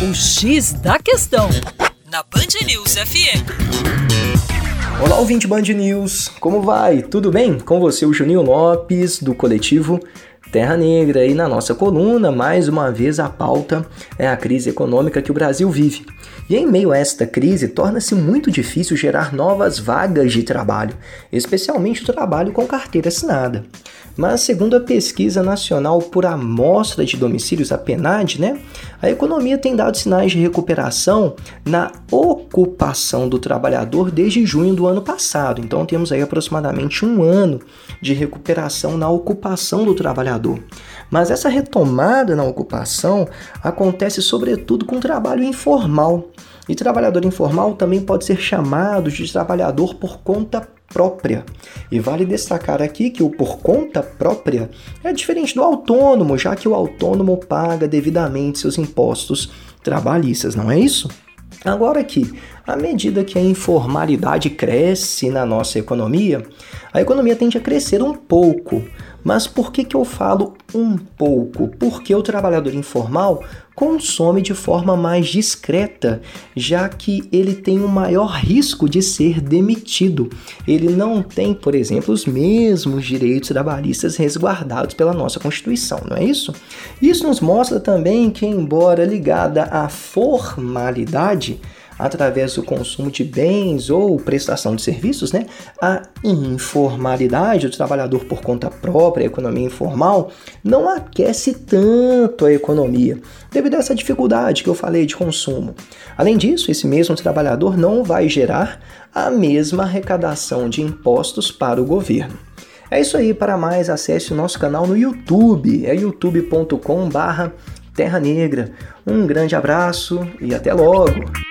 O X da Questão, na Band News FM. Olá, ouvinte Band News, como vai? Tudo bem? Com você, o Juninho Lopes, do coletivo Terra Negra. E na nossa coluna, mais uma vez, a pauta é a crise econômica que o Brasil vive. E em meio a esta crise, torna-se muito difícil gerar novas vagas de trabalho, especialmente o trabalho com carteira assinada. Mas, segundo a Pesquisa Nacional por Amostra de Domicílios, a PNAD, né, a economia tem dado sinais de recuperação na ocupação do trabalhador desde junho do ano passado. Então, temos aí aproximadamente um ano de recuperação na ocupação do trabalhador. Mas essa retomada na ocupação acontece sobretudo com trabalho informal. E trabalhador informal também pode ser chamado de trabalhador por conta própria. E vale destacar aqui que o por conta própria é diferente do autônomo, já que o autônomo paga devidamente seus impostos trabalhistas, não é isso? Agora aqui, à medida que a informalidade cresce na nossa economia, a economia tende a crescer um pouco. Mas por que, que eu falo um pouco? Porque o trabalhador informal consome de forma mais discreta, já que ele tem um maior risco de ser demitido. Ele não tem, por exemplo, os mesmos direitos trabalhistas resguardados pela nossa Constituição, não é isso? Isso nos mostra também que, embora ligada à formalidade, através do consumo de bens ou prestação de serviços, né? A informalidade, o trabalhador por conta própria, a economia informal, não aquece tanto a economia, devido a essa dificuldade que eu falei de consumo. Além disso, esse mesmo trabalhador não vai gerar a mesma arrecadação de impostos para o governo. É isso aí, para mais acesse o nosso canal no YouTube, é youtube.com/terra negra. Um grande abraço e até logo!